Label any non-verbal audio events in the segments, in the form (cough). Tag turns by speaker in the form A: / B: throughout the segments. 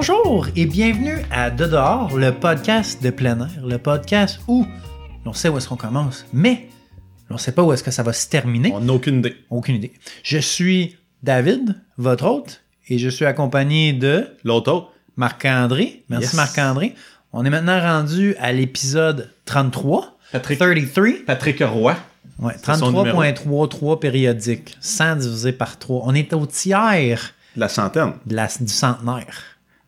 A: Bonjour et bienvenue à De dehors, le podcast de plein air, le podcast où on sait où est-ce qu'on commence, mais on ne sait pas où est-ce que ça va se terminer.
B: On n'a aucune idée.
A: Aucune idée. Je suis David, votre hôte, et je suis accompagné de
B: L'autre autre,
A: Marc-André. Merci
B: Yes.
A: Marc-André. On est maintenant rendu à l'épisode 33.
B: Patrick,
A: 33.
B: Patrick Roy.
A: Ouais,
B: C'est son
A: 33.33 périodique, 100 divisé par 3. On est au tiers
B: La centaine.
A: de la- du centenaire.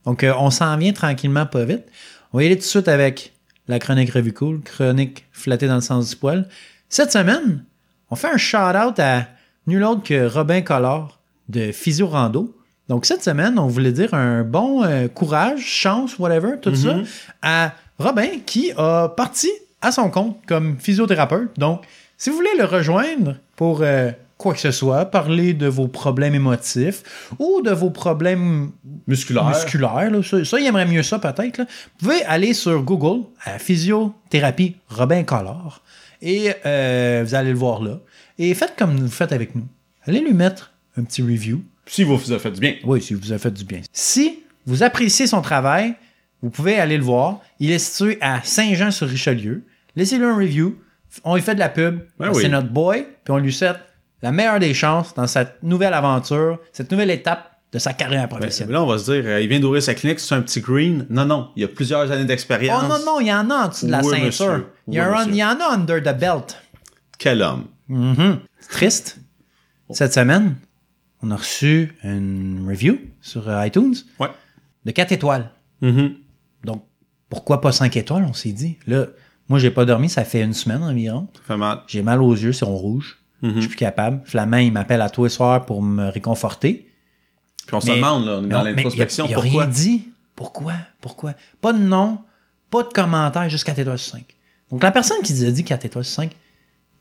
A: Donc, euh, on s'en vient tranquillement, pas vite. On va y aller tout de suite avec la chronique revue cool, chronique flattée dans le sens du poil. Cette semaine, on fait un shout-out à nul autre que Robin Collard de Physio Rando. Donc, cette semaine, on voulait dire un bon euh, courage, chance, whatever, tout ça, à Robin qui a parti à son compte comme physiothérapeute. Donc, si vous voulez le rejoindre pour euh, quoi que ce soit, parler de vos problèmes émotifs ou de vos problèmes
B: Musculaire.
A: musculaires, là, ça, ça, il aimerait mieux ça peut-être. Vous pouvez aller sur Google à physiothérapie Robin Collard et euh, vous allez le voir là. Et faites comme vous faites avec nous. Allez lui mettre un petit review.
B: Si vous vous avez fait du bien.
A: Oui, si vous avez fait du bien. Si vous appréciez son travail, vous pouvez aller le voir. Il est situé à Saint-Jean-sur-Richelieu. Laissez-lui un review. On lui fait de la pub.
B: Ben
A: C'est
B: oui.
A: notre boy. Puis on lui souhaite la meilleure des chances dans cette nouvelle aventure, cette nouvelle étape de sa carrière
B: Ben,
A: professionnelle.
B: là, on va se dire, euh, il vient d'ouvrir sa clinique, c'est un petit green. Non, non, il y a plusieurs années d'expérience.
A: Oh non, non, il y en a en dessous de la
B: Oui,
A: ceinture.
B: monsieur.
A: Il, y
B: Oui,
A: un- il y en a under the belt.
B: Quel homme.
A: C'est triste. Cette semaine, on a reçu une review sur euh, iTunes
B: Ouais.
A: de 4 étoiles.
B: Mhm.
A: Donc, pourquoi pas 5 étoiles, on s'est dit. Là, moi, j'ai pas dormi, ça fait une semaine environ.
B: Ça fait mal.
A: J'ai mal aux yeux, c'est en rouge.
B: Mhm.
A: Je suis plus capable. Flamand, il m'appelle à tous les soirs pour me réconforter.
B: Puis on se demande, là, on est dans l'introspection, pourquoi?
A: rien dit. Pourquoi? Pourquoi? Pas de nom, pas de commentaire, juste 4 étoiles sur 5. Donc, la personne qui nous a dit 4 étoiles sur 5,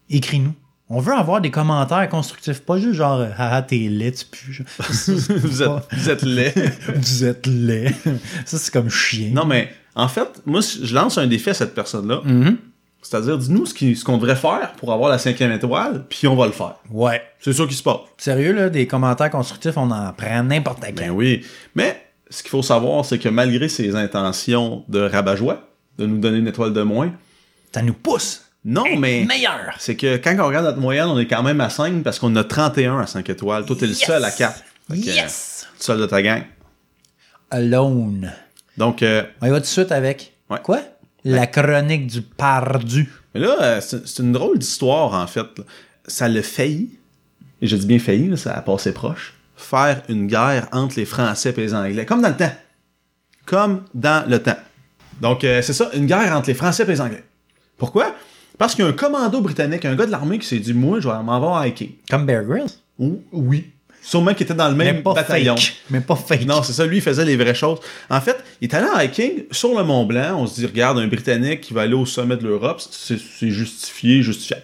A: écris-nous. On veut avoir des commentaires constructifs, pas juste genre « Haha, t'es laid, tu pues. (laughs)
B: êtes, vous êtes laid. (laughs)
A: Vous êtes laid. Ça, c'est comme chien.
B: non, mais en fait, moi, je lance un défi à cette personne-là.
A: Mhm.
B: C'est-à-dire, dis-nous ce qui- ce qu'on devrait faire pour avoir la cinquième étoile, puis on va le faire.
A: Ouais.
B: C'est ça qui se passe.
A: Sérieux, là, des commentaires constructifs, on en prend n'importe quand.
B: Ben oui. Mais ce qu'il faut savoir, c'est que malgré ses intentions de rabat-joie, de nous donner une étoile de moins,
A: Ça nous pousse.
B: non, mais
A: Meilleur.
B: c'est que quand on regarde notre moyenne, on est quand même à 5 parce qu'on a 31 à 5 étoiles. Toi, t'es le seul à 4. Fait que,
A: Yes!
B: euh, seul de ta gang.
A: Alone.
B: Donc, euh,
A: On y va tout de suite avec
B: Ouais.
A: quoi? La chronique du pardu.
B: mais là, euh, c'est une drôle d'histoire, en fait. Ça l'a failli, et je dis bien failli, là, ça a passé proche, faire une guerre entre les Français et les Anglais. Comme dans le temps. Comme dans le temps. Donc, euh, c'est ça, une guerre entre les Français et les Anglais. Pourquoi? Parce qu'il y a un commando britannique, un gars de l'armée qui s'est dit, moi, je vais m'en voir hiker.
A: Comme Bear Grylls.
B: Ou- Oui. Sûrement qu'il était dans le
A: Mais
B: même
A: pas
B: bataillon.
A: fake. Mais pas fake.
B: Non, c'est ça, lui, il faisait les vraies choses. En fait, il est allé en hiking sur le Mont Blanc. On se dit, regarde, un Britannique qui va aller au sommet de l'Europe, c'est justifié, justifiable.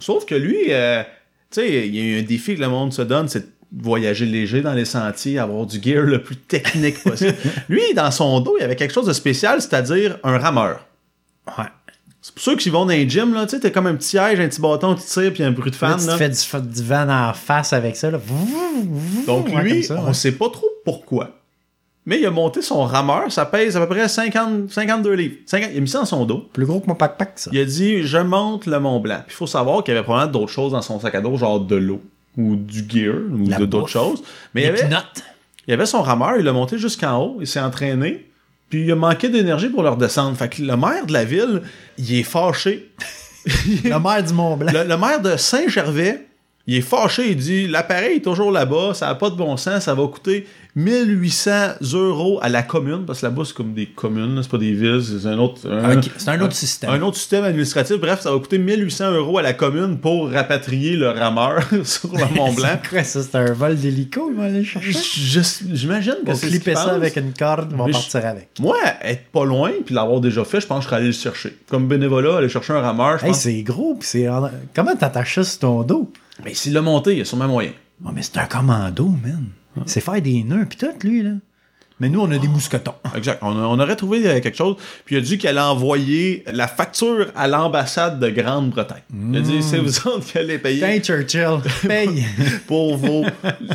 B: Sauf que lui, euh, tu sais, il y a eu un défi que le monde se donne, c'est de voyager léger dans les sentiers, avoir du gear le plus technique possible. (laughs) lui, dans son dos, il y avait quelque chose de spécial, c'est-à-dire un rameur.
A: Ouais.
B: C'est pour ceux qui vont dans les gyms, là, tu sais, t'as comme un petit siège, un petit bâton, tu tires, puis un bruit de
A: Là,
B: fan.
A: tu te
B: là.
A: fais du, du vent en face avec ça. Là.
B: Donc
A: Ouais,
B: lui,
A: ça,
B: on
A: ouais.
B: sait pas trop pourquoi. Mais il a monté son rameur, ça pèse à peu près 50, 52 livres. 50 il a mis ça dans son dos.
A: Plus gros que mon pack-pack, ça.
B: Il a dit Je monte le Mont Blanc. Puis il faut savoir qu'il y avait probablement d'autres choses dans son sac à dos, genre de l'eau ou du gear ou d'autres choses. Mais il y, avait, il y avait son rameur, il l'a monté jusqu'en haut, il s'est entraîné. Puis il a manqué d'énergie pour le redescendre. Fait que le maire de la ville, il est fâché. (laughs)
A: La mer du Mont Blanc.
B: Le, le maire de Saint-Gervais, il est fâché, il dit l'appareil est toujours là-bas, ça n'a pas de bon sens, ça va coûter 1800 euros à la commune, parce que là-bas, c'est comme des communes, c'est pas des villes, c'est un autre. un-
A: c'est un autre système.
B: Un autre système administratif. Bref, ça va coûter 1800 euros à la commune pour rapatrier le rameur (laughs) sur le Mont Blanc. (laughs)
A: C'est quoi ça? C'est un vol d'hélico, il va aller chercher?
B: J'imagine que c'est ce
A: clipper ça
B: pense.
A: avec une corde, on va
B: Mais je-
A: partir avec.
B: Moi, être pas loin, puis l'avoir déjà fait, je pense que je serais allé le chercher. Comme bénévolat, aller chercher un rameur,
A: Hey,
B: pense.
A: c'est gros, pis c'est. en- Comment t'attaches ça sur ton dos?
B: Mais s'il l'a monté, il y a sûrement moyen.
A: Oh, mais c'est un commando, man. C'est faire des nœuds tout, lui, là. Mais nous, on a des mousquetons. (laughs)
B: Exact. On, aurait trouvé euh, quelque chose. Puis il a dit qu'elle a envoyé la facture à l'ambassade de Grande-Bretagne. Il a dit c'est vous autres qui allez payer
A: Tiens, Churchill, paye. (laughs)
B: pour vos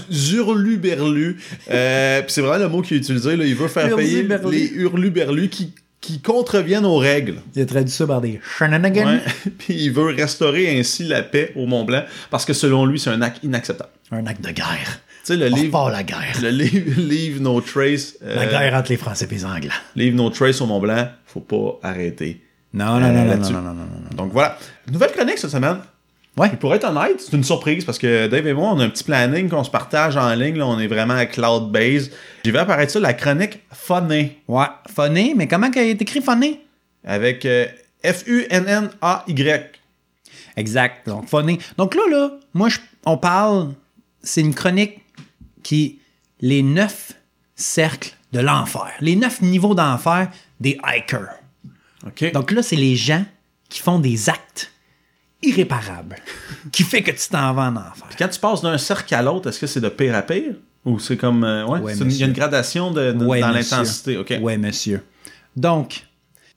B: hurluberlus. Euh, puis c'est vraiment le mot qu'il a utilisé. Là. Il veut faire payer les hurluberlus qui, qui contreviennent aux règles.
A: Il a traduit ça par des shenanigans.
B: Ouais. (laughs) Puis il veut restaurer ainsi la paix au Mont Blanc parce que selon lui, c'est un acte inacceptable.
A: Un acte de guerre.
B: Tu sais, le
A: On
B: livre,
A: la guerre.
B: le livre (laughs) Leave No Trace, euh,
A: La guerre entre les Français et les Anglais.
B: Leave No Trace au Mont Blanc, faut pas arrêter.
A: Non, non,
B: Euh,
A: non, non, non, non, non, non.
B: Donc voilà. Nouvelle chronique cette semaine.
A: Ouais.
B: Pour être honnête, c'est une surprise parce que Dave et moi, on a un petit planning qu'on se partage en ligne. Là, on est vraiment à cloud-based. J'ai vu apparaître ça, la chronique Funny,
A: Ouais, funny, mais comment est écrit funny?
B: avec euh, F-U-N-N-A-Y.
A: Exact. Donc, funny. Donc là, là, moi, je- on parle, c'est une chronique qui, les neuf cercles de l'enfer, les neuf niveaux d'enfer des hikers.
B: OK.
A: Donc là, c'est les gens qui font des actes irréparables, qui fait que tu t'en vas en enfer.
B: Quand tu passes d'un cercle à l'autre, est-ce que c'est de pire à pire? Ou c'est comme. euh, ouais, il y a une gradation de, de-
A: Ouais,
B: dans l'intensité. OK.
A: Ouais, monsieur. Donc,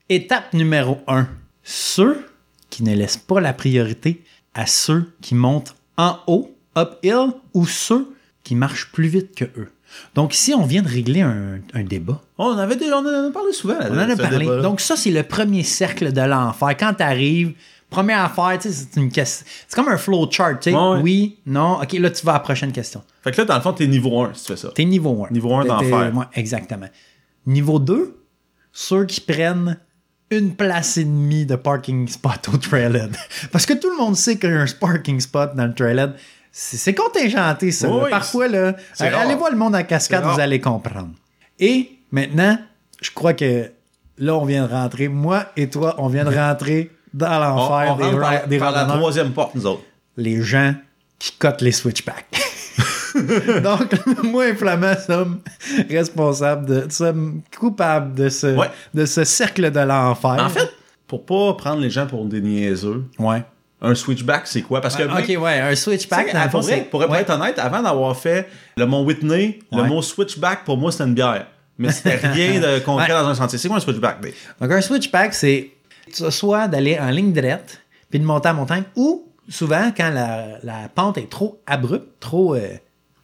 A: étape numéro un, ceux qui ne laissent pas la priorité à ceux qui montent en haut, uphill, ou ceux qui marchent plus vite que eux. Donc ici, on vient de régler un, un débat.
B: On, avait on en a parlé souvent. là,
A: On en a parlé. Donc ça, c'est le premier cercle de l'enfer. Quand tu arrives, première affaire, tu sais, c'est une question. C'est comme un flowchart, tu sais.
B: Ouais, ouais.
A: Oui, non, ok, là, tu vas à la prochaine question.
B: Fait que là, dans le fond, t'es niveau 1 si tu fais ça.
A: T'es niveau 1.
B: Niveau un d'enfer.
A: exactement. Niveau 2, ceux qui prennent une place et demie de parking spot au trailhead. (laughs) Parce que tout le monde sait qu'il y a un parking spot dans le trailhead. C'est contingenté, ça.
B: Oui,
A: là. Parfois, là, allez voir le monde en cascade, vous allez comprendre. Et maintenant, je crois que là, on vient de rentrer. Moi et toi, on vient de rentrer dans l'enfer des,
B: rentre
A: ra-
B: par,
A: des
B: par la troisième porte, nous autres.
A: les gens qui cotent les switchbacks. (laughs) Donc, (laughs) moi et Flamand sommes responsables, de, sommes coupables de ce,
B: Ouais.
A: de ce cercle de l'enfer.
B: En fait, pour pas prendre les gens pour des niaiseux,
A: ouais.
B: un switchback, c'est quoi? Parce que
A: Ah, ok, ouais, un switchback, dans
B: pour, vrai, pour,
A: ouais.
B: être honnête, avant d'avoir fait le mont Whitney, le mot switchback, pour moi, c'était une bière. Mais c'était (laughs) rien de concret dans un sentier. C'est quoi un switchback, Dave?
A: Donc, un switchback, c'est soit d'aller en ligne droite, puis de monter en montagne, ou souvent, quand la, la pente est trop abrupte, trop euh,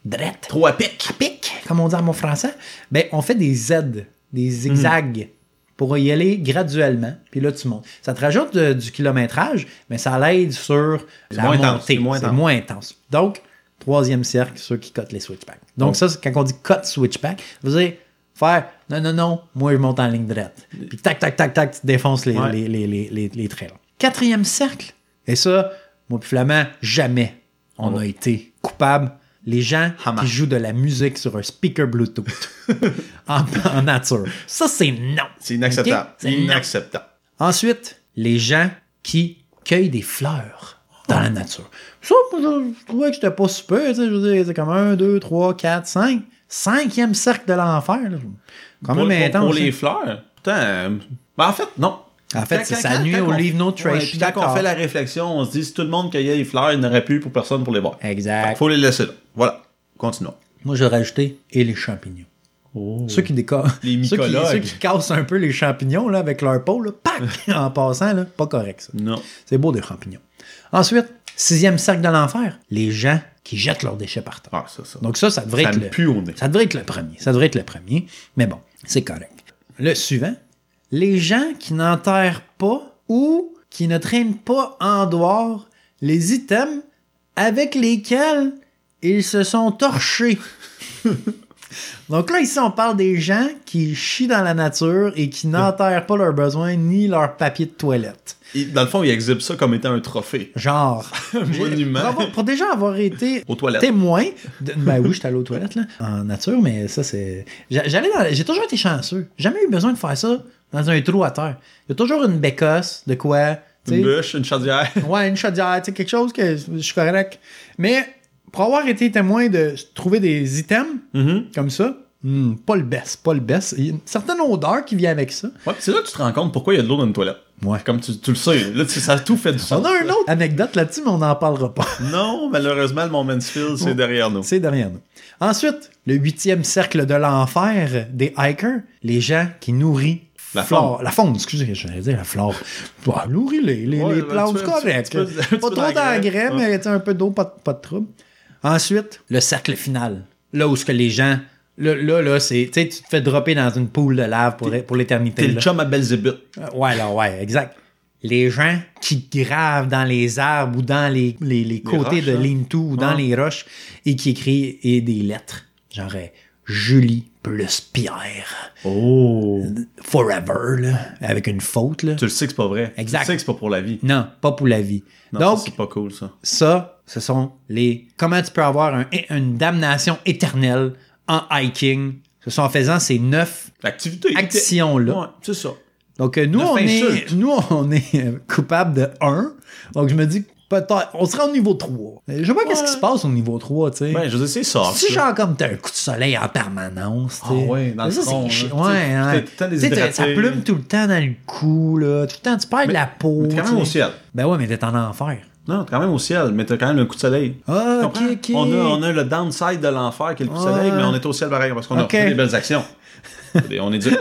A: droite,
B: Trop à pic.
A: à pic, comme on dit en mon français, ben, on fait des Z, des zigzags, pour y aller graduellement, puis là, tu montes. Ça te rajoute de- du kilométrage, mais ça l'aide sur la
B: moins
A: montée.
B: c'est moins intense.
A: moins intense. Donc, troisième cercle, ceux qui cotent les switchbacks. Donc, ça, quand on dit cut switchback, veut dire faire non, non, non, moi, je monte en ligne droite. Puis tac, tac, tac, tac, tu défonces les,
B: Ouais.
A: les, les, les, les, trails. Quatrième cercle, et ça, moi puis Flamand, jamais on
B: Oh.
A: a été coupable. Les gens
B: Hammer.
A: qui jouent de la musique sur un speaker Bluetooth (laughs) en, en nature. Ça, c'est non.
B: C'est inacceptable.
A: C'est non.
B: inacceptable.
A: Ensuite, les gens qui cueillent des fleurs dans la nature. Ça, je, trouvais que c'était pas super. Tu sais, je veux dire, c'est comme 1, 2, 3, 4, 5. Cinquième cercle de l'enfer. là. Quand
B: Pour,
A: même
B: pour-
A: intense.
B: pour les
A: hein.
B: fleurs, putain, euh, ben, en fait, non.
A: En fait, c'est ça
B: quand-
A: nuit au
B: on-
A: Leave No Trace.
B: Puis quand on fait la réflexion, on se dit si tout le monde cueillait les fleurs, il n'y aurait plus pour personne pour les voir.
A: Exact.
B: Faut les laisser là. Voilà. Continuons.
A: Moi, j'aurais ajouté et les champignons. Ceux qui décorent.
B: Les
A: ceux qui,
B: mycologues.
A: ceux qui cassent un peu les champignons là, avec leur peau, là, pac, (laughs) en passant, là, pas correct ça.
B: Non.
A: C'est beau des champignons. Ensuite, sixième cercle de l'enfer, les gens qui jettent leurs déchets par terre.
B: Ah, ça, ça.
A: Donc ça, ça devrait
B: ça
A: être le,
B: pue au nez.
A: ça devrait être le premier. Ça devrait être le premier. Mais bon, c'est correct. Le suivant, les gens qui n'enterrent pas ou qui ne traînent pas en dehors les items avec lesquels ils se sont torchés. (laughs) Donc là, ici, on parle des gens qui chient dans la nature et qui n'enterrent pas leurs besoins ni leur papier de toilette.
B: Et dans le fond, il exhibe ça comme étant un trophée.
A: Genre, (laughs)
B: monument.
A: pour, avoir- pour déjà avoir été (laughs)
B: Aux toilettes.
A: témoin, de- ben oui, j'étais allé aux toilettes là, en nature, mais ça c'est, j'a- j'allais dans, j'ai toujours été chanceux, jamais eu besoin de faire ça dans un trou à terre. Il y a toujours une bécosse de quoi,
B: Une bûche, une chaudière.
A: ouais, une chaudière, tu sais, quelque chose que je suis correct. Mais pour avoir été témoin de trouver des items
B: Mhm.
A: comme ça, hmm, pas le best, pas le best. Il y a une certaine odeur qui vient avec ça.
B: Ouais, c'est là que tu te rends compte pourquoi il y a de l'eau dans une toilette.
A: Ouais.
B: Comme tu, tu le sais, là, tu- ça a tout fait du sens.
A: On a une autre anecdote là-dessus, mais on n'en parlera pas. (laughs)
B: Non, malheureusement, le Mont Mansfield, c'est derrière nous.
A: C'est derrière nous. Ensuite, le huitième cercle de l'enfer des hikers, les gens qui nourrissent
B: La
A: flore- La faune, excusez, j'allais dire la flore. Bah, nourris les, les,
B: Ouais,
A: les
B: un
A: plantes, (laughs) Pas trop
B: d'engrais.
A: mais un peu d'eau, pas, de- pas de trouble. Ensuite, le cercle final. Là où ce que les gens... Là, là, là c'est... Tu sais, tu te fais dropper dans une poule de lave pour, pour l'éternité.
B: T'es le chum à Belzébuth.
A: Euh, Ouais, là, ouais, exact. Les gens qui gravent dans les arbres ou dans les, les, les côtés
B: roches,
A: de
B: hein?
A: lean-to ou dans les roches et qui écrivent et des lettres. Genre euh, Julie plus Pierre.
B: Oh.
A: Forever, là, avec une faute, là.
B: Tu le sais que c'est pas vrai.
A: Exact.
B: Tu le sais que c'est pas pour la vie.
A: Non, pas pour la vie.
B: Non,
A: Donc,
B: c'est pas cool, ça.
A: ça, ce sont les. Comment tu peux avoir un- une damnation éternelle en hiking? Ce sont en faisant ces neuf actions-là.
B: Ouais, c'est ça.
A: Donc, euh, nous,
B: Neuf
A: on est, (laughs) nous, on est euh, coupable de 1. Donc, je me dis peut-être. On sera au niveau 3. Je sais pas qu'est-ce
B: Ouais.
A: qui se passe au niveau 3, tu sais.
B: Ben, je veux dire, c'est ça.
A: si genre comme t'as un coup de soleil en permanence, tu
B: Ah
A: sais.
B: ouais, dans le
A: c'est chi-
B: là.
A: Ouais, ouais. Ça plume tout le temps dans le cou, là. Tout le temps, tu perds de la peau.
B: T'es quand même au ciel.
A: Ben ouais, mais t'es en enfer.
B: Non, t'es quand même au ciel, mais t'as quand même le coup de soleil.
A: Ah, ok,
B: Comprends?
A: ok.
B: On, a, on a le downside de l'enfer qui est le coup de soleil, mais on est au ciel pareil parce qu'on a
A: Ok.
B: fait des belles actions. (laughs) On est dur.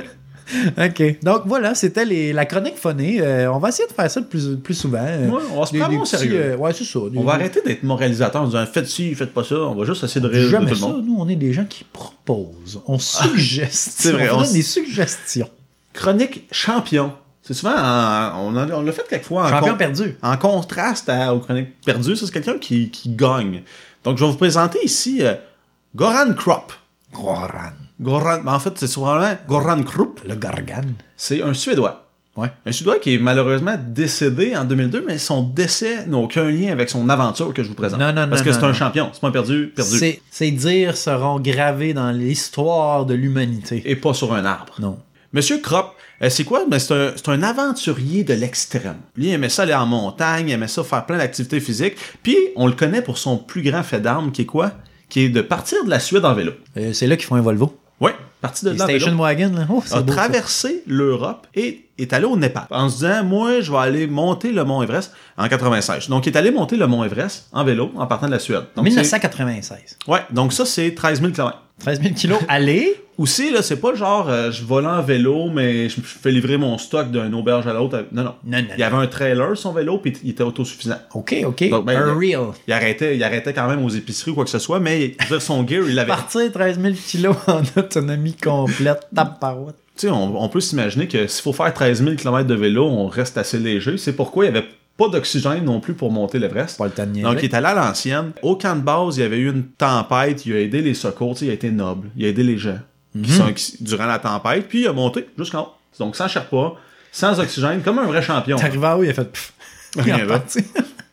A: OK. Donc voilà, c'était les- la chronique phonée. Euh, on va essayer de faire ça plus, plus souvent. Euh,
B: Ouais, on va se prendre au sérieux.
A: euh, ouais, c'est ça. Des-
B: On va arrêter d'être moralisateur en disant faites ci, faites pas ça. On va juste essayer de rire de tout le
A: ça.
B: monde.
A: Nous, on est des gens qui proposent. On suggeste.
B: c'est vrai,
A: On,
B: on
A: donne des suggestions.
B: Chronique champion. C'est souvent, en- on, en- on l'a fait quelquefois en,
A: Champion
B: con-
A: perdu.
B: en contraste à, aux chroniques perdues. Ça, c'est quelqu'un qui, qui gagne. Donc, je vais vous présenter ici euh, Goran Kropp.
A: Goran.
B: Goran, ben, en fait, c'est probablement Goran Krupp.
A: Le Gargan.
B: C'est un Suédois.
A: Ouais.
B: Un Suédois qui est malheureusement décédé en 2002, mais son décès n'a aucun lien avec son aventure que je vous présente.
A: Non, non,
B: Parce
A: non,
B: que
A: non,
B: c'est un champion. C'est pas un perdu, perdu.
A: C'est- Ces dires seront gravés dans l'histoire de l'humanité.
B: Et pas sur un arbre.
A: Non.
B: Monsieur Kropp, euh, c'est quoi? Ben, c'est un, aventurier de l'extrême. Lui, il aimait ça aller en montagne, il aimait ça faire plein d'activités physiques. Puis, on le connaît pour son plus grand fait d'armes, qui est quoi? Qui est de partir de la Suède en vélo.
A: Euh, c'est là qu'ils font un Volvo.
B: Ouais, parti de
A: Les
B: là.
A: Station Wagon, là. Oh,
B: a
A: beau,
B: traversé l'Europe et est allé au Népal en se disant moi je vais aller monter le mont Everest en 96. Donc il est allé monter le mont Everest en vélo en partant de la Suède. Donc,
A: 1996.
B: c'est- Ouais, donc ça c'est 13 000 km.
A: 13 000 kilos (laughs) aller?
B: Aussi là, c'est pas le genre euh, je vole en vélo mais je, fais livrer mon stock d'une auberge à l'autre. Non non.
A: Non, non.
B: Il y avait un trailer son vélo puis il était autosuffisant.
A: OK, OK.
B: Donc, ben,
A: un
B: il-
A: real.
B: Il arrêtait, il arrêtait quand même aux épiceries ou quoi que ce soit, mais je veux dire, son gear, il l'avait.
A: Partir 13 000 kilos (laughs) en autonomie complète. Tape parouette.
B: Tu sais, on, on peut s'imaginer que s'il faut faire 13 000 km de vélo, on reste assez léger. C'est pourquoi il n'y avait pas d'oxygène non plus pour monter l'Everest.
A: Pas le temps de niaiser.
B: Donc, il est allé à l'ancienne. Au camp de base, il y avait eu une tempête. Il a aidé les secours. Il a été noble. Il a aidé les gens
A: Mhm.
B: qui sont, qui- durant la tempête. Puis, il a monté jusqu'en haut. Donc, sans Sherpa, sans oxygène, comme un vrai champion.
A: T'es arrivé à où, il a fait pfff. Il est
B: Rien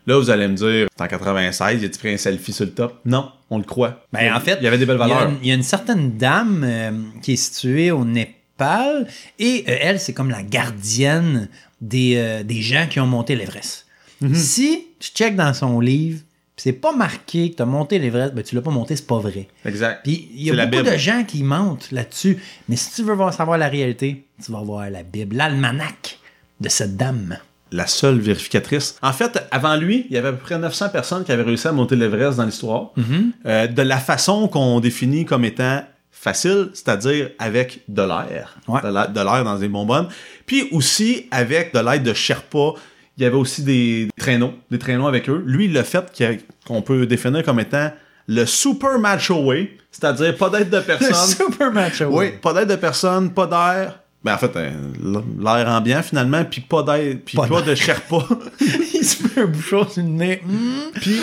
B: là. vous allez me dire, c'est en 96, il a pris un selfie sur le top? Non, on le croit.
A: Ben, en fait,
B: il y avait des belles valeurs.
A: Il y, a une certaine dame euh, qui est située au Népal et euh, elle, c'est comme la gardienne des, euh, des gens qui ont monté l'Everest.
B: Mhm.
A: Si tu checkes dans son livre, pis c'est pas marqué que tu as monté l'Everest, ben tu l'as pas monté, c'est pas vrai.
B: Exact.
A: Puis il y a beaucoup de gens qui mentent là-dessus. Mais si tu veux voir, savoir la réalité, tu vas voir la Bible, l'almanach de cette dame.
B: La seule vérificatrice. En fait, avant lui, il y avait à peu près 900 personnes qui avaient réussi à monter l'Everest dans l'histoire. Euh, de la façon qu'on définit comme étant facile, c'est-à-dire avec de l'air.
A: Ouais.
B: De l'air dans des bonbonnes. Puis aussi avec de l'aide de Sherpa. Il y avait aussi des traîneaux, des traîneaux avec eux. Lui, le fait qu'on peut définir comme étant le super macho way, c'est-à-dire pas d'aide de personne.
A: Super macho.
B: Oui, pas d'aide de personne, pas d'air. Ben en fait, euh, l'air ambiant finalement, puis pas d'air, puis
A: Pas
B: pas, de Sherpa. (laughs)
A: il se fait un bouchon sur le nez. Hmm.
B: puis,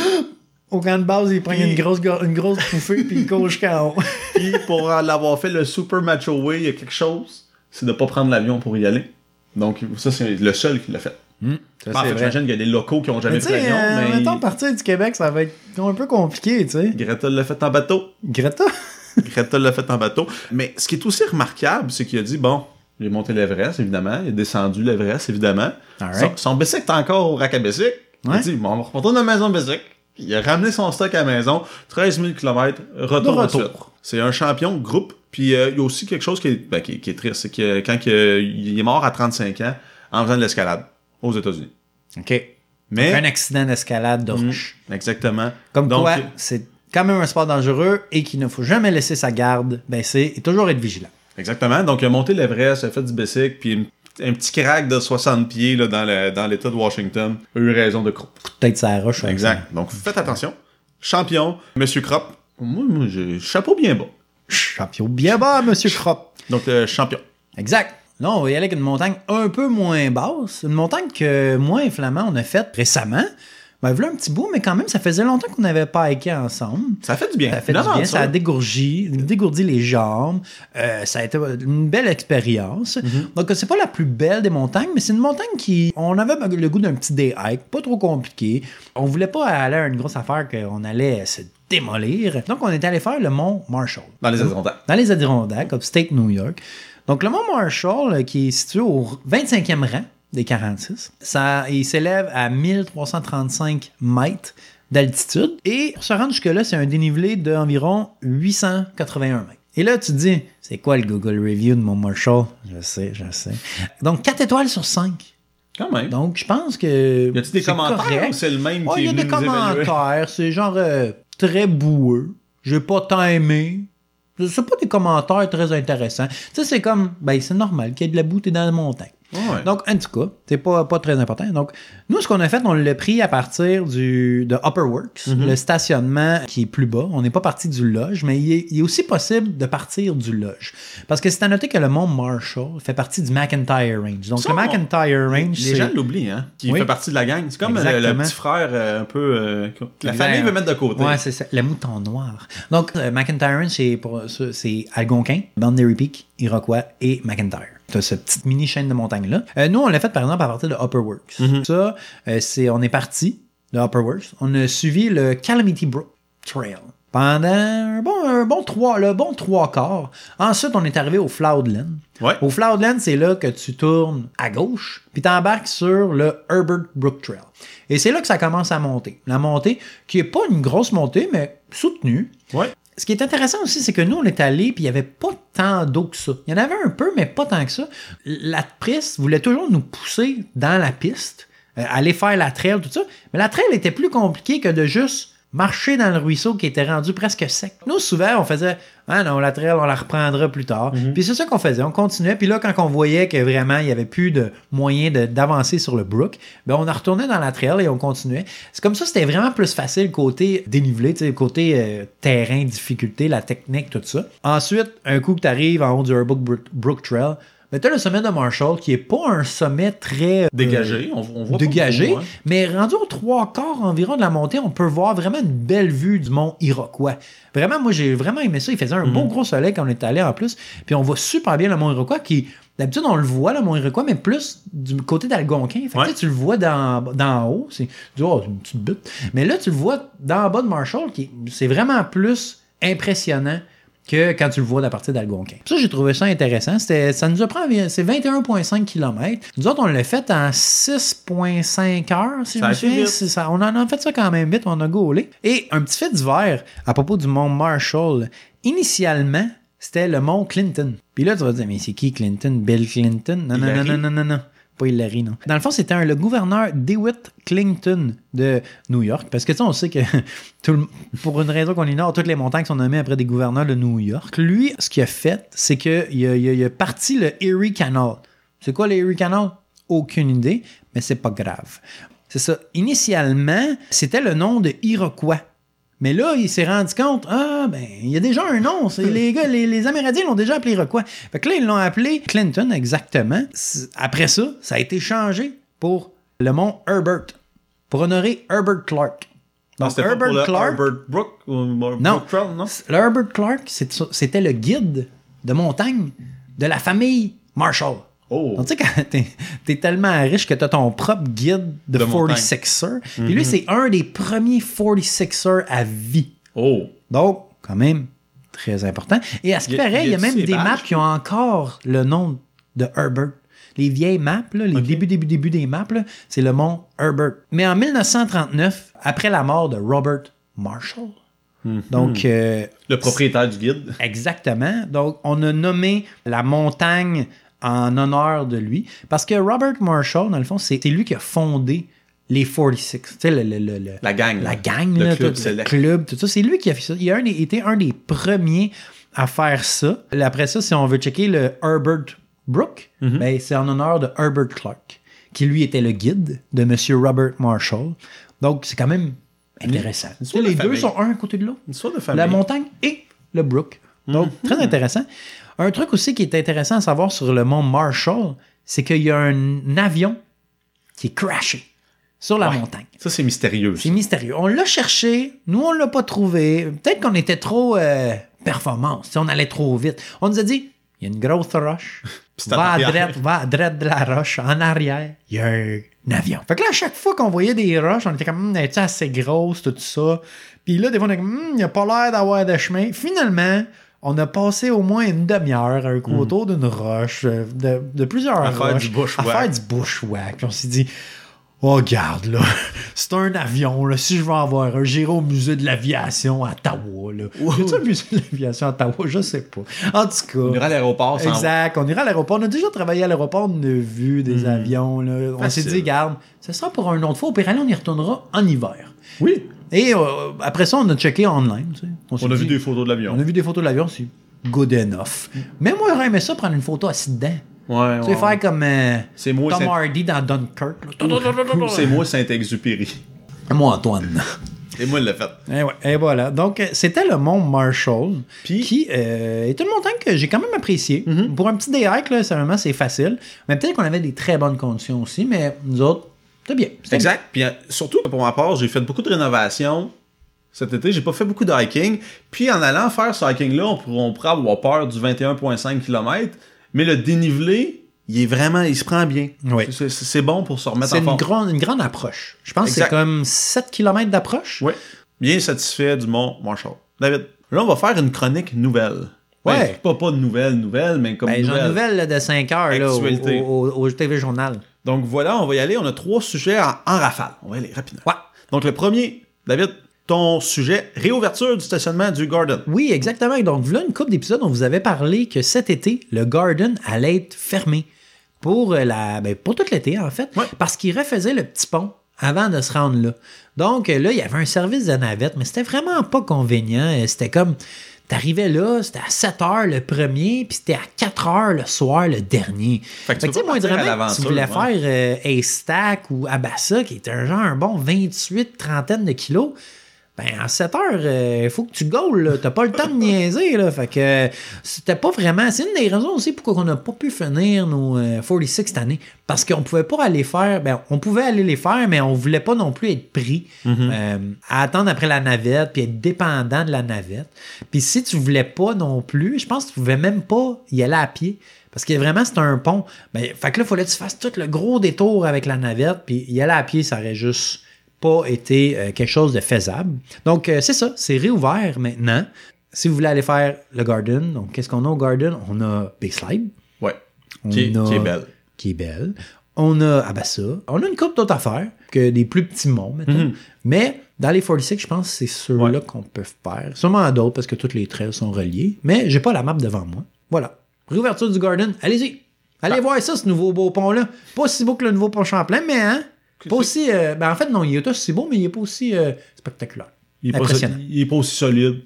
A: Au camp de base, il prend
B: Puis-
A: une grosse, une grosse puis il court jusqu'en haut. (laughs)
B: puis pour l'avoir fait le super macho way, il y a quelque chose, c'est de pas prendre l'avion pour y aller. Donc ça c'est le seul qui l'a fait.
A: Ça,
B: en fait, j'imagine qu'il y a des locaux qui ont jamais pris l'avion,
A: euh,
B: mais
A: mettons, partir du Québec, ça va être un peu compliqué, tu sais.
B: Greta l'a fait en bateau.
A: Greta?
B: Greta l'a fait en bateau. Mais ce qui est aussi remarquable, c'est qu'il a dit bon, j'ai monté l'Everest, évidemment. Il a descendu l'Everest, évidemment.
A: Alright.
B: Son, son bicycle est encore au rack à bicycle. Il
A: Ouais.
B: dit bon, on va retourner à la maison bicycle. Il a ramené son stock à la maison. 13 000 km, retour
A: retour.
B: C'est un champion groupe. Puis euh, il y a aussi quelque chose qui est, ben, qui, qui est triste. C'est que quand il est mort à 35 ans, en faisant de l'escalade aux États-Unis.
A: OK.
B: Mais
A: Un accident d'escalade de
B: Mm,
A: roche.
B: exactement.
A: Comme
B: Donc,
A: quoi, c'est quand même un sport dangereux et qu'il ne faut jamais laisser sa garde baisser et toujours être vigilant.
B: Exactement. Donc, il a monté l'Everest, il a fait du bicycle, puis une- un petit crack de 60 pieds là, dans le- dans l'État de Washington a eu raison de croûte.
A: Peut-être sa roche. ouais.
B: Exact. Donc, faites attention. Champion, Monsieur Crop. Moi, moi j'ai chapeau bien bas.
A: Champion bien bas, Monsieur Crop.
B: Donc, euh, champion.
A: Exact. Là, on va y aller avec une montagne un peu moins basse. Une montagne que moi et Flamand, on a faite récemment. Ben, voilà un petit bout, mais quand même, ça faisait longtemps qu'on n'avait pas hiké ensemble.
B: Ça fait du bien.
A: Ça fait du bien, ça a dégourgi, dégourdi les jambes. Euh, ça a été une belle expérience.
B: Mm-hmm.
A: Donc, c'est pas la plus belle des montagnes, mais c'est une montagne qui. On avait le goût d'un petit day hike, pas trop compliqué. On voulait pas aller à une grosse affaire qu'on allait se démolir. Donc, on est allé faire le mont Marshall.
B: Dans les Adirondacks.
A: Dans les Adirondacks, upstate New York. Donc, le mont Marshall, euh, qui est situé au 25e rang des 46, ça, il s'élève à 1335 mètres d'altitude. Et pour se rendre jusque-là, c'est un dénivelé d'environ 881 mètres. Et là, tu te dis, c'est quoi le Google Review de mon Marshall? Je sais, je sais. Donc, 4 étoiles sur 5.
B: Quand même.
A: Donc, je pense que.
B: y a-tu des commentaires c'est le même
A: Ouais,
B: qui
A: il y a des commentaires. C'est genre euh, très boueux. J'ai pas tant aimé. C'est pas des commentaires très intéressants. Tu sais, c'est comme, ben, c'est normal qu'il y ait de la boue, t'es dans la montagne.
B: Ouais.
A: Donc, en tout cas, c'est pas, pas très important. Donc, nous, ce qu'on a fait, on l'a pris à partir du, de Upper Works,
B: Mhm.
A: le stationnement qui est plus bas. On n'est pas parti du lodge, mais il est, il est aussi possible de partir du lodge. Parce que c'est à noter que le mont Marshall fait partie du McIntyre Range. Donc,
B: Ça,
A: le
B: on-
A: McIntyre Range,
B: Les gens l'oublient, hein? Qui
A: Oui.
B: fait partie de la gang. C'est comme euh, le, petit frère euh, un peu. euh, la famille veut mettre de côté.
A: Ouais, c'est ça. Le mouton noir. Donc, euh, McIntyre, ça, c'est Algonquin, Boundary Peak, Iroquois et McIntyre. T'as cette petite mini chaîne de montagnes-là. Euh, nous, on l'a fait par exemple à partir de Upper Works. Ça, euh, c'est, on est parti de Upper Works. On a suivi le Calamity Brook Trail pendant un bon, un bon trois, le bon trois quarts. Ensuite, on est arrivé au Floudland.
B: Ouais.
A: Au Floudland, c'est là que tu tournes à gauche, puis tu embarques sur le Herbert Brook Trail. Et c'est là que ça commence à monter. La montée, qui est pas une grosse montée, mais soutenue.
B: Ouais.
A: Ce qui est intéressant aussi, c'est que nous, on est allés, puis il n'y avait pas tant d'eau que ça. Il y en avait un peu, mais pas tant que ça. La piste voulait toujours nous pousser dans la piste, euh, aller faire la trail, tout ça. Mais la trail était plus compliquée que de juste marcher dans le ruisseau qui était rendu presque sec. Nous, souvent, on faisait Ah non, la trail, on la reprendra plus tard. Puis c'est ça qu'on faisait. On continuait. Puis là, quand on voyait que vraiment, il n'y avait plus de moyen d'avancer sur le brook, ben on en retournait dans la trail et on continuait. C'est comme ça, c'était vraiment plus facile côté dénivelé, côté euh, terrain, difficulté, la technique, tout ça. Ensuite, un coup que tu arrives en haut du Herbrook Brook, Brook Trail, ben, tu as le sommet de Marshall qui est pas un sommet très euh,
B: Dégagé. On, on voit
A: dégagé,
B: beaucoup, hein.
A: mais rendu aux trois quarts environ de la montée, on peut voir vraiment une belle vue du mont Iroquois. Vraiment, moi, j'ai vraiment aimé ça. Il faisait un
B: Mhm.
A: beau gros soleil quand on est allé en plus. Puis on voit super bien le mont Iroquois qui, d'habitude, on le voit, le mont Iroquois, mais plus du côté d'Algonquin. Fait que,
B: Ouais.
A: tu le vois d'en d'en haut. C'est, tu dis, oh, une petite butte. Mais là, tu le vois d'en bas de Marshall, qui c'est vraiment plus impressionnant que quand tu le vois à partir d'Algonquin. Ça, j'ai trouvé ça intéressant. Ça nous a pris c'est 21,5 km. Nous autres, on l'a fait en 6,5 heures, si
B: Ça
A: je me souviens. ça. On en a fait ça quand même vite, on a gaulé. Et un petit fait divers à propos du mont Marshall. Initialement, c'était le mont Clinton. Puis là, tu vas te dire, mais c'est qui Clinton? Bill Clinton? Non, non, non, non, non, non, non. Pas Hillary, non. Dans le fond, c'était le gouverneur DeWitt Clinton de New York. Parce que, tu sais, on sait que, (laughs) pour une raison qu'on ignore, toutes les montagnes sont nommées après des gouverneurs de New York. Lui, ce qu'il a fait, c'est qu'il a, il a- il a parti le Erie Canal. C'est quoi le Erie Canal? Aucune idée, mais c'est pas grave. C'est ça. Initialement, c'était le nom de Iroquois. Mais là, il s'est rendu compte, ah, ben, il y a déjà un nom. C'est les gars, les, les Amérindiens l'ont déjà appelé Iroquois. Fait que là, ils l'ont appelé Clinton, exactement. Après ça, ça a été changé pour le mont Herbert, pour honorer Herbert Clark. Donc,
B: pour le Herbert Brook ou Brook
A: Non.
B: Trail, non?
A: Le Herbert Clark, c'était le guide de montagne de la famille Marshall.
B: Oh.
A: Donc, tu sais, quand t'es, t'es tellement riche que t'as ton propre guide de,
B: De montagne.
A: 46er. Puis lui, c'est un des premiers 46er à vie.
B: Oh.
A: Donc, quand même, très important. Et à ce qui paraît, il y a même des maps? qui ont encore le nom de Herbert. Les vieilles maps, là, les débuts, débuts, débuts des maps, c'est le mont Herbert. Mais en 1939, après la mort de Robert Marshall, donc euh,
B: Le propriétaire du guide.
A: Exactement. Donc, on a nommé la montagne en honneur de lui. Parce que Robert Marshall, dans le fond, c'est lui qui a fondé les 46. Tu sais, le, le- le- le-
B: La gang.
A: la gang,
B: Le
A: là,
B: club
A: tout, le
B: select.
A: club, tout ça. C'est lui qui a fait ça. Il a un été un des premiers à faire ça. Après ça, si on veut checker le Herbert Brook,
B: Mhm.
A: ben, c'est en honneur de Herbert Clark, qui lui était le guide de Monsieur Robert Marshall. Donc, c'est quand même intéressant.
B: De
A: les deux sont un à côté de l'autre. La montagne et le brook. Donc, très intéressant. Un truc aussi qui est intéressant à savoir sur le mont Marshall, c'est qu'il y a un avion qui est crashé sur la
B: Ouais.
A: montagne.
B: Ça, c'est mystérieux.
A: C'est mystérieux. On l'a cherché, nous on l'a pas trouvé. Peut-être qu'on était trop euh, performance, on allait trop vite. On nous a dit, il y a une grosse roche. (laughs) va à droite, va à droite de la roche, en arrière, il y a un avion. Fait que là, à chaque fois qu'on voyait des roches, on était comme, Hum, est assez grosse, tout ça? Puis là, des fois, on était comme, Hum, il n'y a pas l'air d'avoir de chemin. Finalement, on a passé au moins une demi-heure un coup autour d'une roche, euh, de, de plusieurs
B: À faire
A: roches,
B: du bushwhack.
A: à faire du bushwhack. Puis on s'est dit, oh, regarde, là, (laughs) c'est un avion, là. Si je veux en avoir un, j'irai au musée de l'aviation à Ottawa, là. Y un musée de l'aviation à Ottawa? Je sais pas. En tout cas.
B: On ira à l'aéroport sans
A: Exact. On ira à l'aéroport. On a déjà travaillé à l'aéroport. On a vu des avions. Là. On s'est dit, garde, ce sera pour un autre fois. Au pire, allez, on y retournera en hiver.
B: Oui.
A: Et euh, après ça, on a checké online. tu sais.
B: On a vu des photos de l'avion.
A: On a vu des photos de l'avion. C'est good enough. Mais moi, j'aurais aimé ça prendre une photo assis dedans.
B: Ouais,
A: Tu sais,
B: ouais.
A: faire comme euh,
B: moi,
A: Tom Hardy dans Dunkirk. (laughs)
B: C'est moi Saint-Exupéry.
A: Moi, Antoine.
B: Et moi, il l'a fait.
A: Et, ouais, et voilà. Donc, euh, c'était le mont Marshall,
B: Puis-
A: qui euh, est une montagne que j'ai quand même appréciée. Pour un petit day hike, là, c'est facile. Mais peut-être qu'on avait des très bonnes conditions aussi, mais nous autres, c'était bien.
B: Exact. Puis euh, surtout, pour ma part, j'ai fait beaucoup de rénovations cet été. J'ai pas fait beaucoup de hiking. Puis en allant faire ce hiking-là, on, pourrait- on pourrait avoir peur du 21,5 km. Mais le dénivelé, il est vraiment, il se prend bien.
A: Oui.
B: C'est- C'est c'est bon pour se remettre
A: C'est
B: en forme.
A: grande- une grande approche. Je pense que c'est comme 7 km d'approche.
B: Oui. Bien satisfait du mont Marshall. David, là, on va faire une chronique nouvelle.
A: Ouais.
B: Ben, pas, pas de nouvelles, nouvelles, mais comme
A: Ben, j'ai
B: nouvelles.
A: une nouvelle là, de 5 heures là, au- au TV Journal.
B: Donc voilà, on va y aller. On a trois sujets en, en rafale. On va y aller rapidement.
A: Ouais.
B: Donc le premier, David, ton sujet, réouverture du stationnement du Garden.
A: Oui, exactement. Donc, voilà une couple d'épisodes, on vous avait parlé que cet été, le Garden allait être fermé pour, euh, la, ben, pour tout l'été, en fait,
B: Ouais.
A: parce qu'il refaisait le petit pont avant de se rendre là. Donc, euh, là, il y avait un service de navette, mais c'était vraiment pas convenient. Euh, C'était comme, t'arrivais là, c'était à 7 heures le premier, puis c'était à 4 heures le soir le dernier.
B: Fait que tu
A: sais, moindrement, si tu voulais
B: ouais.
A: faire euh, A-Stack ou Abassa, qui est un genre un bon 28, trentaine de kilos, ben, en 7 heures, il faut que tu goals, là. T'as pas le temps de niaiser, là. Fait que euh, c'était pas vraiment. C'est une des raisons aussi pourquoi on n'a pas pu finir nos euh, 46 cette année. Parce qu'on pouvait pas aller faire. Ben, on pouvait aller les faire, mais on voulait pas non plus être pris euh, à attendre après la navette, puis être dépendant de la navette. Puis si tu voulais pas non plus, je pense que tu pouvais même pas y aller à pied. Parce que vraiment, c'est un pont. Ben, fait que là, il fallait que tu fasses tout le gros détour avec la navette, puis y aller à pied, ça aurait juste pas été euh, quelque chose de faisable. Donc, euh, c'est ça, c'est réouvert maintenant. Si vous voulez aller faire le Garden, donc qu'est-ce qu'on a au Garden? On a Big Slide,
B: Ouais.
A: On
B: Qui est,
A: a-
B: qui est belle.
A: qui est belle. On a Abassa. On a une couple d'autres affaires que des plus petits monts, mettons.
B: Mhm.
A: Mais dans les 46, je pense que c'est ceux-là
B: Ouais.
A: qu'on peut faire. Sûrement d'autres parce que toutes les trails sont reliés. Mais j'ai pas la map devant moi. Voilà. Réouverture du Garden. Allez-y. Allez
B: Ah.
A: voir ça, ce nouveau beau pont-là. Pas aussi beau que le nouveau pont Champlain, mais hein? Pas aussi. euh, ben en fait, non, il est aussi beau, mais il est pas aussi euh, spectaculaire.
B: Il est, pas, so- pas aussi solide.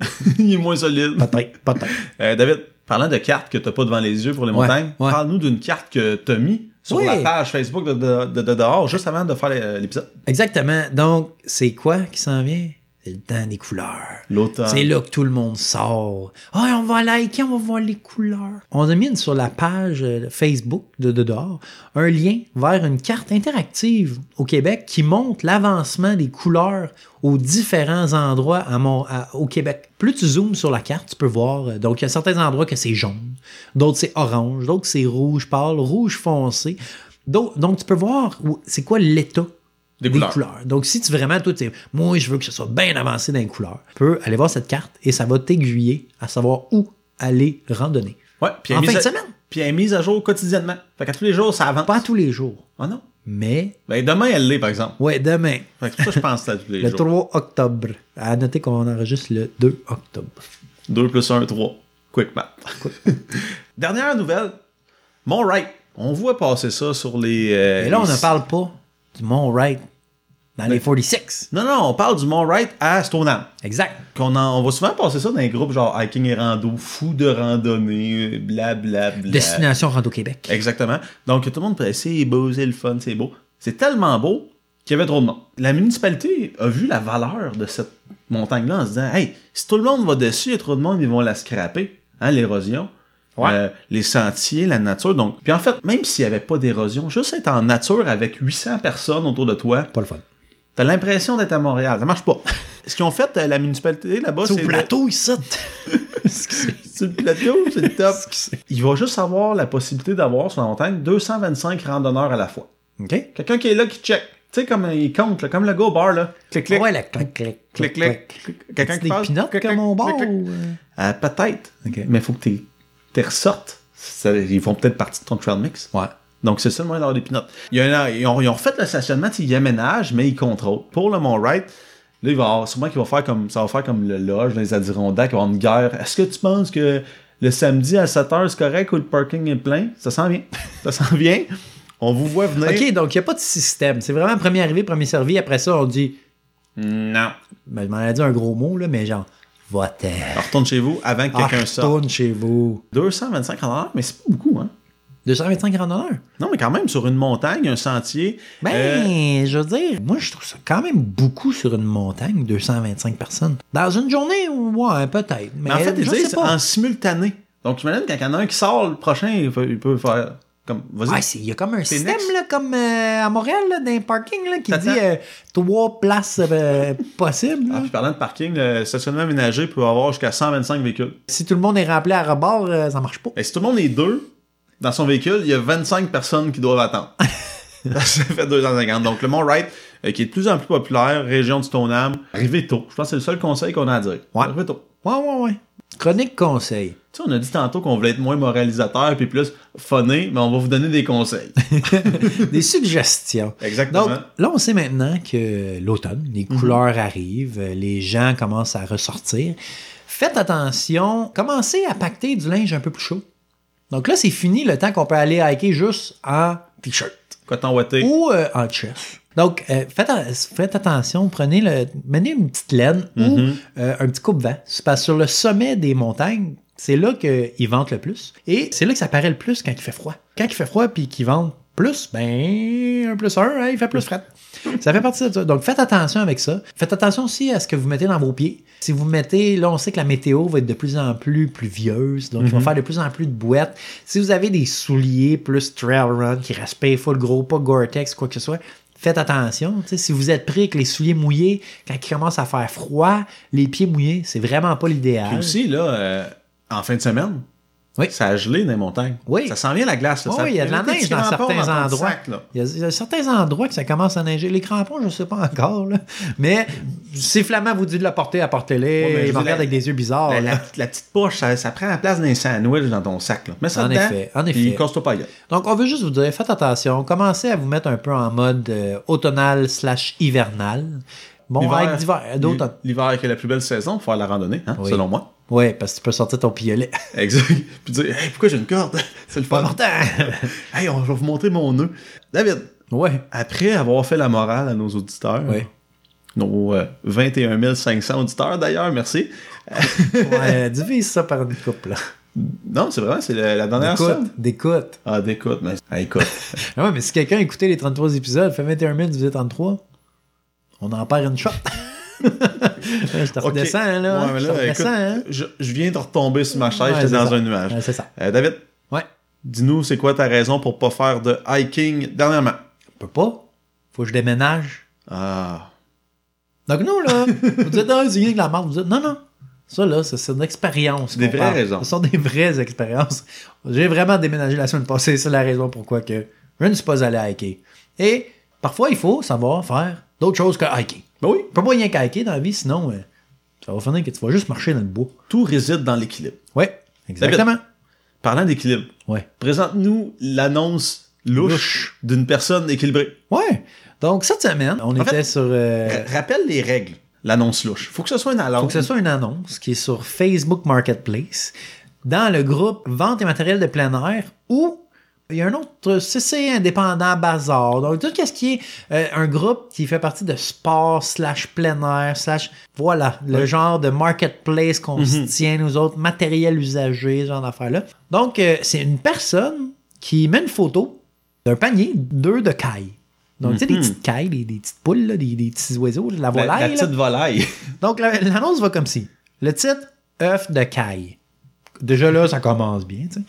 B: (laughs) il est moins solide.
A: Peut-être, peut-être. (laughs)
B: Euh, David, parlant de cartes que t'as pas devant les yeux pour les
A: Ouais,
B: montagnes,
A: ouais.
B: parle-nous d'une carte que t'as mis sur
A: Oui.
B: la page Facebook de, de, de- de dehors juste avant de faire l'épisode.
A: Exactement. Donc, c'est quoi qui s'en vient? C'est le temps des couleurs.
B: L'automne.
A: C'est là que tout le monde sort. Ah, on va liker, on va voir les couleurs. On a mis sur la page euh, Facebook de, de dehors un lien vers une carte interactive au Québec qui montre l'avancement des couleurs aux différents endroits à Mont- à- au Québec. Plus tu zoomes sur la carte, tu peux voir. euh, Donc, il y a certains endroits que c'est jaune, d'autres c'est orange, d'autres c'est rouge pâle, rouge foncé. Donc, tu peux voir c'est quoi l'état
B: Des couleurs.
A: couleurs. Donc, si tu vraiment, toi, tu moi, je veux que ce soit bien avancé dans les couleurs, tu peux aller voir cette carte et ça va t'aiguiller à savoir où aller randonner.
B: Ouais, puis
A: En fin de
B: à-
A: semaine.
B: Puis elle est mise à jour quotidiennement. Fait qu'à tous les jours, ça avance.
A: Pas tous les jours,
B: Ah non?
A: mais
B: Ben demain, elle l'est, par exemple.
A: ouais, demain,
B: Fait que ça, je pense à tous les
A: le
B: jours.
A: 3 octobre. À noter qu'on enregistre le 2 octobre.
B: 2 plus 1, 3. Quick math. (laughs) Dernière nouvelle. Mont Wright. On voit passer ça sur les. euh,
A: Et là, on
B: les-
A: ne parle pas du Mont Wright dans les 46.
B: Non, non, on parle du Mont Wright à Stoneham.
A: Exact.
B: Qu'on en- on va souvent passer ça dans les groupes genre hiking et rando, fou de randonnée, blablabla. Bla, bla.
A: Destination Rando Québec.
B: Exactement. Donc tout le monde peut c'est beau, c'est le fun, c'est beau. C'est tellement beau qu'il y avait trop de monde. La municipalité a vu la valeur de cette montagne-là en se disant Hey, si tout le monde va dessus, il y a trop de monde, ils vont la scraper. Hein, l'érosion.
A: Ouais.
B: Euh, les sentiers, la nature. Donc, puis en fait, même s'il n'y avait pas d'érosion, juste être en nature avec 800 personnes autour de toi,
A: Pas le fun.
B: T'as l'impression d'être à Montréal. Ça marche pas. (laughs) Ce qu'ils ont fait, euh, la municipalité là-bas,
A: C'est
B: c'est.
A: au plateau, (laughs) ici.
B: sur le plateau, c'est le top. (laughs) Il va juste avoir la possibilité d'avoir sur la montagne 225 randonneurs à la fois.
A: OK.
B: Quelqu'un qui est là qui check. Tu sais, comme il compte, là, comme le go bar, là. Clic, clic.
A: Ouais, la clic, clic,
B: clic, clic. clic. Quelqu'un
A: C'est
B: qui
A: des
B: passe?
A: comme au bar ou, euh?
B: Euh, Peut-être.
A: OK.
B: Mais il faut que tu ressortes. Ça- ils font peut-être partie de ton trail mix.
A: Ouais.
B: Donc, c'est ça le moyen d'avoir des pinottes. Il y a un- ils, ont, ils ont refait le stationnement, ils aménagent, mais ils contrôlent. Pour le Mont Wright, là, il va avoir, sûrement qu'il va faire comme, ça va faire comme le Loge, dans les Adirondacks, il va avoir une guerre. Est-ce que tu penses que le samedi à 7h, c'est correct ou le parking est plein? Ça s'en vient. (laughs) Ça s'en vient. On vous voit venir.
A: OK, donc il n'y a pas de système. C'est vraiment premier arrivé, premier servi. Après ça, on dit,
B: Non.
A: ben, je m'en ai dit un gros mot, là, mais genre, va-t'en.
B: Retourne chez vous avant que
A: Ah,
B: quelqu'un sorte.
A: retourne chez vous.
B: 225 randonneurs, mais c'est pas beaucoup, hein?
A: 225 randonneurs.
B: Non, mais quand même, sur une montagne, un sentier.
A: Ben,
B: euh,
A: je veux dire, moi, je trouve ça quand même beaucoup sur une montagne, 225 personnes. Dans une journée, ouais, peut-être. Mais,
B: mais en fait, ils disent en simultané. Donc, j'imagine quand il y en a un qui sort, le prochain, il peut, il peut faire comme. Vas-y.
A: Ouais, c'est- il y a comme un système, là, comme euh, à Montréal, là, dans les parkings, là, qui dit euh, trois places euh, (laughs) possibles.
B: Ah, puis parlant de parking, le stationnement aménagé peut avoir jusqu'à 125 véhicules.
A: Si tout le monde est rempli à rebord, ça marche pas.
B: Et si tout le monde est deux dans son véhicule, il y a 25 personnes qui doivent attendre. (laughs) ça fait 250. Donc, le Mont Wright, euh, qui est de plus en plus populaire, région de Stoneham, arrivez tôt. Je pense que c'est le seul conseil qu'on a à dire.
A: Ouais.
B: Arrivez tôt.
A: Ouais, ouais, ouais. Chronique conseil.
B: Tu sais, on a dit tantôt qu'on voulait être moins moralisateur puis plus funné, mais on va vous donner des conseils. (laughs)
A: Des suggestions.
B: Exactement.
A: Donc, là, on sait maintenant que l'automne, les
B: Mhm.
A: couleurs arrivent, euh, les gens commencent à ressortir. Faites attention, commencez à pacter du linge un peu plus chaud. Donc là, c'est fini le temps qu'on peut aller hiker juste en t-shirt
B: Coton ouaté.
A: ou euh, en chest. Donc, euh, faites, attention, prenez le, menez une petite laine ou
B: Mhm.
A: euh, un petit coupe-vent. C'est parce que sur le sommet des montagnes, c'est là qu'ils ventent le plus. Et c'est là que ça paraît le plus quand il fait froid. Quand il fait froid puis qu'ils vendent plus, ben, un plus un, hein, il fait plus frais. Ça fait partie de ça. Donc, faites attention avec ça. Faites attention aussi à ce que vous mettez dans vos pieds. Si vous mettez, là, on sait que la météo va être de plus en plus pluvieuse, donc il va faire de plus en plus de boîtes. Si vous avez des souliers plus trail run qui respirent full gros, pas Gore-Tex, quoi que ce soit, faites attention. Si vous êtes pris avec les souliers mouillés, quand il commence à faire froid, les pieds mouillés, c'est vraiment pas
B: Puis
A: l'idéal.
B: aussi, là, euh, en fin de semaine,
A: Oui.
B: ça a gelé dans les montagnes.
A: Oui.
B: Ça sent bien la glace. Là. Ça-
A: il y a de la neige dans certains endroits.
B: sac.
A: Il y, a, il y a certains endroits que ça commence à neiger. Les crampons, je ne sais pas encore. là. Mais si Flamand vous dit de la porter, apportez-les.
B: Ouais, mais
A: il me regarde avec des yeux bizarres.
B: La,
A: là.
B: la- la petite poche, ça, ça prend la place d'un sandwich dans ton sac. Là. Mets ça
A: En
B: dedans,
A: effet, en effet.
B: pas.
A: Donc, on veut juste vous dire, faites attention. Commencez à vous mettre un peu en mode euh, automnal slash hivernal. Bon,
B: L'hiver-
A: avec d'hiver, d'automne.
B: L'hiver qui est la plus belle saison pour faire la randonnée, hein,
A: Oui.
B: selon moi.
A: Oui, parce que tu peux sortir ton piolet. (laughs)
B: Exact. Puis dire, hey, pourquoi j'ai une corde? (laughs) C'est le fun.
A: important. (laughs)
B: hey, on va vous montrer mon nœud. David,
A: ouais.
B: après avoir fait la morale à nos auditeurs,
A: Oui.
B: nos euh, 21 500 auditeurs d'ailleurs, merci.
A: Ouais, divise ça par une couple. là.
B: Non, c'est vrai, c'est la, la dernière somme.
A: D'écoute.
B: Ah, d'écoute, mais ah, écoute.
A: Ah ouais, mais si quelqu'un a écouté les 33 épisodes, fait 21 000 divisé 33, on en perd une shot. Je te redescends, là.
B: Ouais, mais
A: je
B: là,
A: te hein.
B: je, je viens de retomber sur ma chaise,
A: Ouais,
B: j'étais dans
A: ça.
B: un nuage.
A: Ouais, c'est ça.
B: Euh, David,
A: Ouais.
B: dis-nous, c'est quoi ta raison pour pas faire de hiking dernièrement?
A: On peut pas. Faut que je déménage.
B: Ah.
A: Donc, nous, là, vous dites, ah, c'est que la marque. Vous dites, non, non. Ça, là, c'est une expérience.
B: Des vraies
A: parle.
B: raisons.
A: Ce sont des vraies expériences. J'ai vraiment déménagé la semaine passée. C'est la raison pourquoi que je ne suis pas allé hiker. Et parfois, il faut savoir faire d'autres choses que hiker.
B: Ben oui,
A: On peut pas rien hiker dans la vie, sinon, euh, ça va finir que tu vas juste marcher dans le bois.
B: tout réside dans l'équilibre.
A: Ouais, exactement.
B: Parlant d'équilibre,
A: Ouais.
B: présente-nous l'annonce louche,
A: Louche.
B: d'une personne équilibrée.
A: Ouais. Donc, cette semaine, on
B: En
A: était
B: fait,
A: sur. euh,
B: Ra- Rappelle les règles, l'annonce louche. Faut que ce soit une annonce.
A: faut que ce soit une annonce qui est sur Facebook Marketplace dans le groupe Vente et matériel de plein air ou Il y a un autre CC indépendant Bazar. Donc, tout ce qui est euh, un groupe qui fait partie de sport, slash plein air, slash, voilà, le genre de marketplace qu'on se tient, nous autres, matériel usagé, ce genre d'affaires-là. Donc, euh, c'est une personne qui met une photo d'un panier d'œufs de caille. Donc, tu sais, des petites cailles, des, des petites poules, là, des, des petits oiseaux, de la
B: La,
A: volaille.
B: la petite volaille. (laughs)
A: Donc, la- l'annonce va comme ci. Le titre, œuf de caille. Déjà là, ça commence bien. tu sais.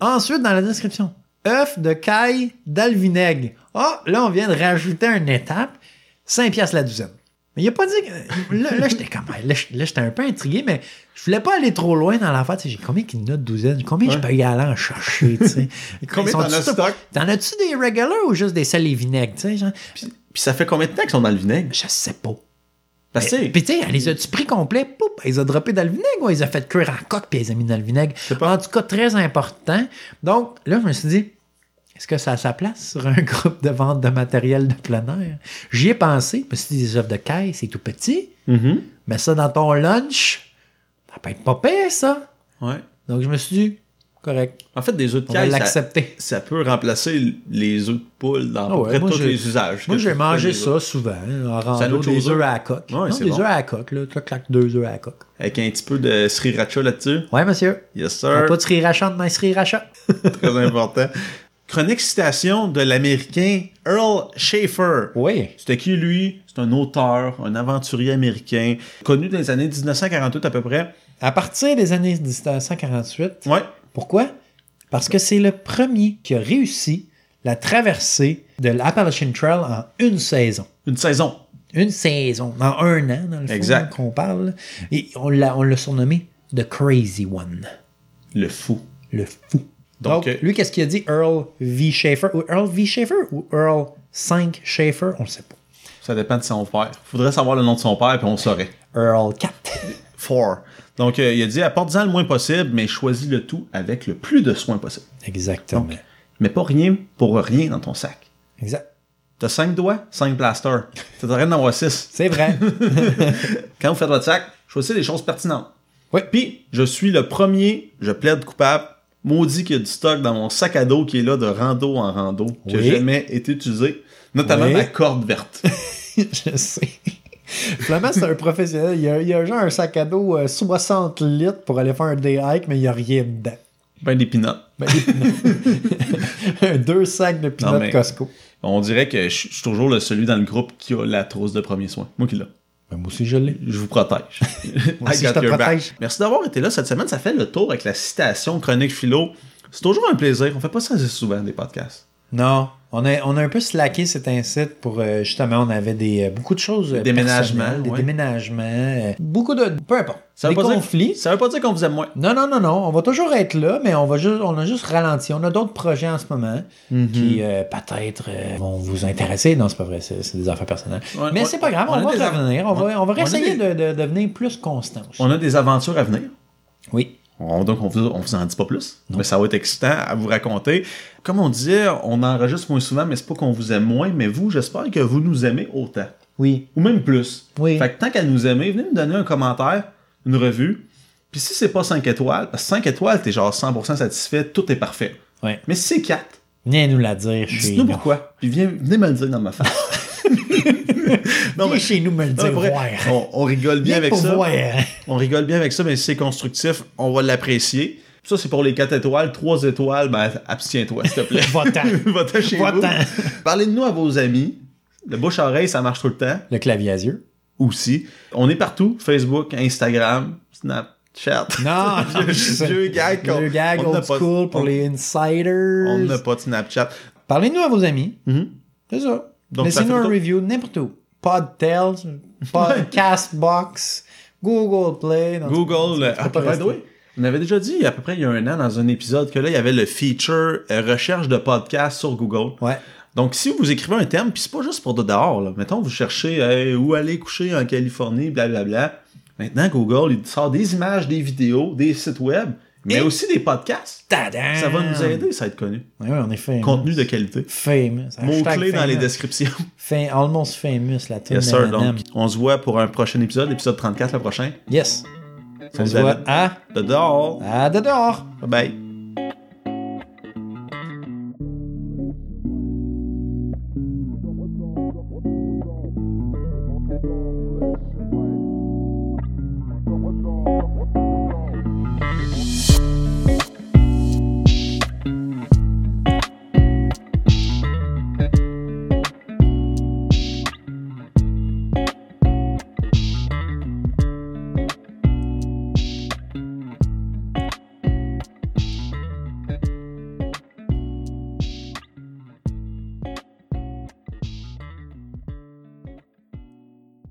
A: Ensuite, dans la description, œuf de caille d'alvinègre. Ah, là, on vient de rajouter une étape, 5 piastres la douzaine. Mais il a pas dit que. Là, là, j'étais comme. Là, j'étais un peu intrigué, mais je voulais pas aller trop loin dans l'affaire. J'ai combien qu'il y en a de douzaine? Combien je peux y aller en chercher, tu sais? (laughs)
B: Combien
A: Ils
B: t'en as stock?
A: T'en as-tu des regulars ou juste des sels et vinaigres, tu sais? genre?
B: Puis, puis ça fait combien de temps qu'ils sont dans le vinaigre?
A: Je sais pas.
B: Parce
A: Puis tu sais, elle les a-tu pris complet? Poup, elle les a droppés dans le vinaigre ou elle les a fait cuire en coque puis elle les a mis dans le vinaigre? En tout cas, très important. Donc, là, je me suis dit, est-ce que ça a sa place sur un (laughs) groupe de vente de matériel de plein air? J'y ai pensé. Suis dit, des œufs de caille, c'est tout petit.
B: Mhm.
A: Mets ça dans ton lunch. Ça peut être pas pire, ça.
B: Ouais.
A: Donc, je me suis dit, correct.
B: En fait, des œufs de caille, ça, peut remplacer les œufs de poule dans
A: Ah
B: peu
A: ouais,
B: près
A: moi,
B: tous les usages.
A: Moi,
B: que
A: j'ai mangé ça souvent. hein, En rando, des
B: chose,
A: œufs à la coque.
B: Ouais,
A: Non, des
B: bon.
A: œufs à la coque, là. Clac, clac, deux œufs à la coque.
B: Avec un petit peu de sriracha là-dessus?
A: Ouais, monsieur.
B: Yes,
A: Un
B: sir.
A: Pas de sriracha de main sriracha.
B: Très important. (laughs) Chronique citation de l'américain Earl Schaefer.
A: Oui.
B: C'était qui, lui? C'est un auteur, un aventurier américain, connu dans les années 1948 à peu près.
A: À partir des années 1948.
B: Ouais.
A: Pourquoi? Parce que c'est le premier qui a réussi la traversée de l'Appalachian Trail en une saison.
B: Une saison.
A: Une saison, en un an, dans le
B: Exact.
A: qu'on parle. Et on l'a, on l'a surnommé The Crazy One.
B: Le fou.
A: Le fou.
B: Donc,
A: Donc,
B: euh,
A: lui, qu'est-ce qu'il a dit? Earl V. Schaefer. Ou Earl V. Schaefer ou Earl 5 Schaefer? On ne sait pas.
B: Ça dépend de son père. Faudrait savoir le nom de son père, puis on saurait.
A: Earl 4. (laughs)
B: Four. Donc, euh, il a dit apporte-en le moins possible, mais choisis le tout avec le plus de soin possible.
A: Exactement.
B: Mais pas rien pour rien dans ton sac.
A: Exact.
B: T'as 5 doigts, 5 plasters. (laughs) T'as rien d'en avoir 6.
A: C'est vrai. (laughs)
B: Quand vous faites votre sac, choisissez les choses pertinentes.
A: Oui.
B: Puis, je suis le premier, je plaide coupable, maudit qu'il y a du stock dans mon sac à dos qui est là de rando en rando, qui n'a jamais été utilisé, notamment
A: Oui.
B: ma corde verte. (laughs)
A: Je sais. Flamand, c'est un professionnel. Il y a, il y a genre un sac à dos euh, 60 litres pour aller faire un day hike, mais il n'y a rien dedans.
B: ben des peanuts.
A: Ben, des- (laughs) Deux sacs de
B: mais-
A: Costco.
B: On dirait que je je suis toujours le celui dans le groupe qui a la trousse de premier soin. Moi qui l'ai.
A: Ben, moi aussi, je l'ai.
B: Je vous protège. (laughs)
A: Moi aussi, je te protège.
B: Merci d'avoir été là cette semaine. Ça fait le tour avec la citation chronique philo. C'est toujours un plaisir. On fait pas ça assez souvent, des podcasts.
A: Non, on a, on a un peu slacké cet incite pour euh, justement, on avait des, euh, beaucoup de choses. euh,
B: Déménagements,
A: personnelles, Des
B: ouais.
A: déménagements. euh, beaucoup de. Peu importe.
B: Ça veut,
A: des
B: pas dire,
A: conflits.
B: ça veut pas dire qu'on vous aime moins.
A: Non, non, non, non. On va toujours être là, mais on va juste, on a juste ralenti. On a d'autres projets en ce moment
B: Mhm.
A: qui peut-être vont vous intéresser. Non, c'est pas vrai, c'est des affaires personnelles. Mais c'est pas grave,
B: On
A: va
B: des
A: revenir. On, va, on va
B: on a
A: essayer
B: des-
A: de, de devenir plus constant.
B: On a des aventures à venir.
A: Oui.
B: On, donc, on vous, on vous en dit pas plus. Mais ça va être excitant à vous raconter. Comme on disait, on enregistre moins souvent, mais c'est pas qu'on vous aime moins. Mais vous, j'espère que vous nous aimez autant.
A: Oui.
B: Ou même plus.
A: Oui.
B: Fait que tant qu'à nous aimer, venez nous donner un commentaire, une revue. Puis si c'est pas 5 étoiles, parce que 5 étoiles, t'es genre 100% satisfait, tout est parfait.
A: Ouais.
B: Mais si c'est 4,
A: Viens nous la dire
B: dites-nous
A: nous.
B: pourquoi. Puis viens, venez me le dire dans ma face. (laughs) non,
A: chez nous me le dire.
B: vrai, on, on rigole bien avec ça.
A: voir.
B: On rigole bien avec ça, mais si c'est constructif, on va l'apprécier. Ça, c'est pour les 4 étoiles. 3 étoiles, ben, abstiens-toi, s'il te plaît. (laughs)
A: Va-t'en. (laughs)
B: Va-t'en chez vous.
A: Va-t'en.
B: Parlez de nous à vos amis. Le bouche-oreille, ça marche tout le temps.
A: Le clavier à yeux.
B: Aussi. On est partout. Facebook, Instagram, Snapchat.
A: Non, non,
B: Vieux- (laughs)
A: je sais.
B: vieux gag
A: gag
B: on
A: old school pour
B: on-
A: les insiders.
B: On n'a pas de Snapchat.
A: Parlez-nous à vos amis.
B: Mhm.
A: C'est ça. Laissez-nous un review n'importe où. Podtails, Podcastbox, Google Play.
B: Google. Euh, on avait déjà dit à peu près il y a un an dans un épisode que là, il y avait le feature euh, recherche de podcast sur Google.
A: Ouais.
B: Donc, si vous écrivez un thème, puis c'est pas juste pour de dehors, là. mettons, vous cherchez où aller coucher en Californie, blablabla. Maintenant, Google, il sort des images, des vidéos, des sites web, mais
A: Et-
B: aussi des podcasts.
A: Tadam!
B: Ça va nous aider, ça va être connu.
A: Ouais, ouais, on est famous.
B: Contenu de qualité.
A: Famous.
B: Mots-clés dans les descriptions.
A: Almost famous, la tune
B: Yes, sir. Donc, on se voit pour un prochain épisode, l'épisode 34 le prochain.
A: Yes. On se voit à,
B: De dehors.
A: à de dehors.
B: Bye bye.